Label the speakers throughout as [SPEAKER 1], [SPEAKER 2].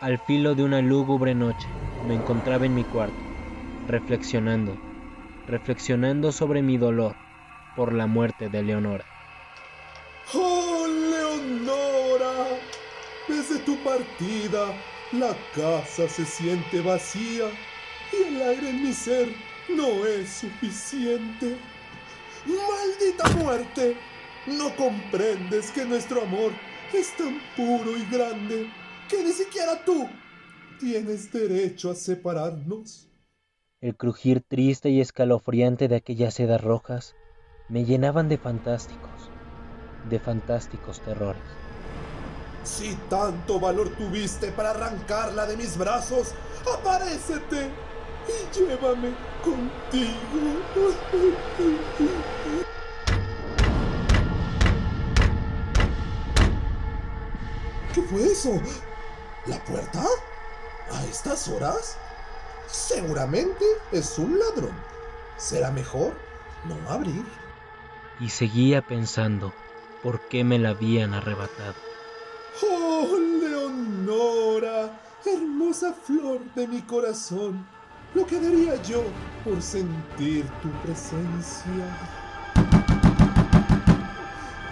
[SPEAKER 1] Al filo de una lúgubre noche me encontraba en mi cuarto, reflexionando, reflexionando sobre mi dolor por la muerte de Leonora.
[SPEAKER 2] ¡Oh, Leonora! Desde tu partida, la casa se siente vacía y el aire en mi ser no es suficiente. ¡Maldita muerte! No comprendes que nuestro amor es tan puro y grande que ni siquiera tú tienes derecho a separarnos.
[SPEAKER 1] El crujir triste y escalofriante de aquellas sedas rojas me llenaban de fantásticos, de fantásticos terrores.
[SPEAKER 2] Si tanto valor tuviste para arrancarla de mis brazos, aparécete y llévame contigo. ¿Qué fue eso? ¿La puerta? ¿A estas horas? Seguramente es un ladrón. Será mejor no abrir.
[SPEAKER 1] Y seguía pensando por qué me la habían arrebatado.
[SPEAKER 2] Oh, Leonora, hermosa flor de mi corazón, lo que daría yo por sentir tu presencia.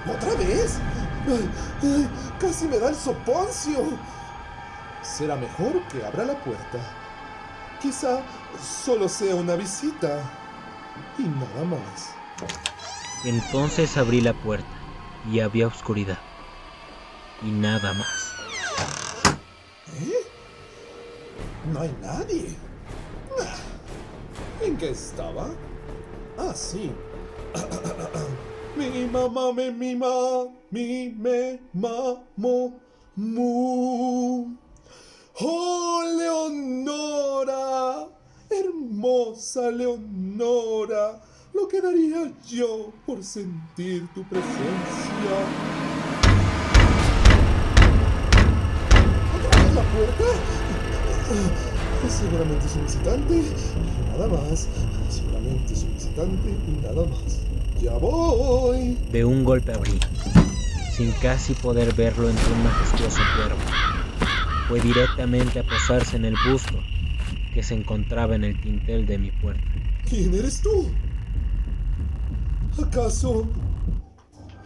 [SPEAKER 2] ¿Otra vez? Ay, ay, casi me da el soponcio. Será mejor que abra la puerta. Quizá solo sea una visita y nada más.
[SPEAKER 1] Entonces abrí la puerta y había oscuridad. Y nada más.
[SPEAKER 2] ¿Eh? No hay nadie. Ah, ¿En qué estaba? Ah, sí. Mi mamá me mima, mi me mamo, mu. ¡Oh, Leonora! Hermosa Leonora, lo que daría yo por sentir tu presencia. ¿Otra la puerta? Seguramente es un visitante nada más. Seguramente es un visitante y nada más. Ya voy.
[SPEAKER 1] De un golpe abrí, sin casi poder verlo entre un majestuoso cuerpo. Fue directamente a posarse en el busto que se encontraba en el tintel de mi puerta.
[SPEAKER 2] ¿Quién eres tú? ¿Acaso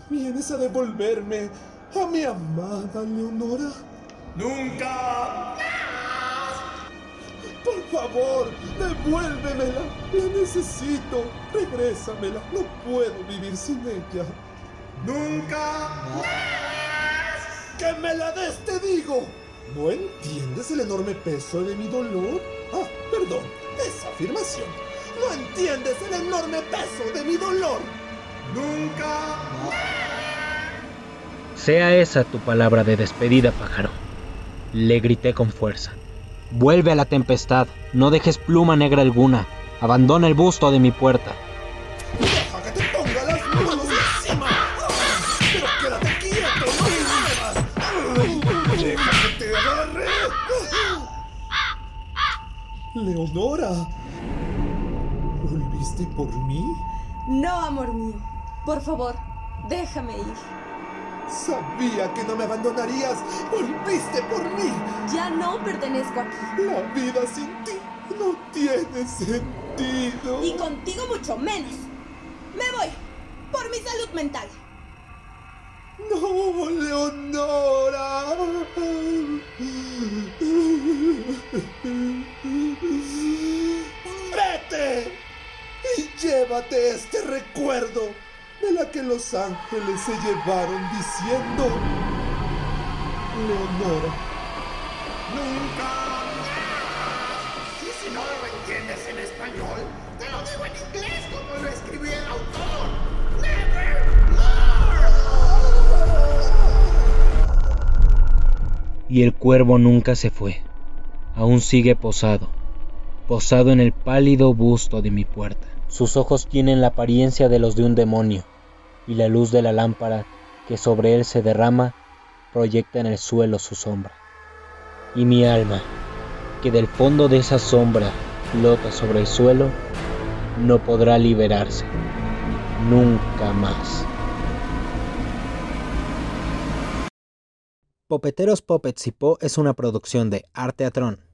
[SPEAKER 2] vienes a devolverme a mi amada Leonora?
[SPEAKER 3] ¡Nunca!
[SPEAKER 2] Por favor, devuélvemela. La necesito. Regrésamela. No puedo vivir sin ella.
[SPEAKER 3] ¡Nunca!
[SPEAKER 2] ¡Que me la des, te digo! ¿No entiendes el enorme peso de mi dolor? Ah, perdón, esa afirmación. ¿No entiendes el enorme peso de mi dolor?
[SPEAKER 3] ¡Nunca!
[SPEAKER 1] Sea esa tu palabra de despedida, pájaro. Le grité con fuerza. Vuelve a la tempestad, no dejes pluma negra alguna. Abandona el busto de mi puerta.
[SPEAKER 2] Leonora, ¿volviste por mí?
[SPEAKER 4] No, amor mío. Por favor, déjame ir.
[SPEAKER 2] Sabía que no me abandonarías. Volviste por mí.
[SPEAKER 4] Ya no pertenezco aquí.
[SPEAKER 2] La vida sin ti no tiene sentido.
[SPEAKER 4] Y contigo mucho menos. Me voy. Por mi salud mental.
[SPEAKER 2] No, Leonora. Vete y llévate este recuerdo de la que los ángeles se llevaron diciendo, Leonora,
[SPEAKER 3] ¡Nunca! Y si no lo entiendes en español, te lo digo en inglés como lo escribió el autor.
[SPEAKER 1] Y el cuervo nunca se fue. Aún sigue posado, posado en el pálido busto de mi puerta. Sus ojos tienen la apariencia de los de un demonio, y la luz de la lámpara que sobre él se derrama proyecta en el suelo su sombra. Y mi alma, que del fondo de esa sombra flota sobre el suelo, no podrá liberarse, nunca más. Popeteros Puppets y Po es una producción de Arteatrón.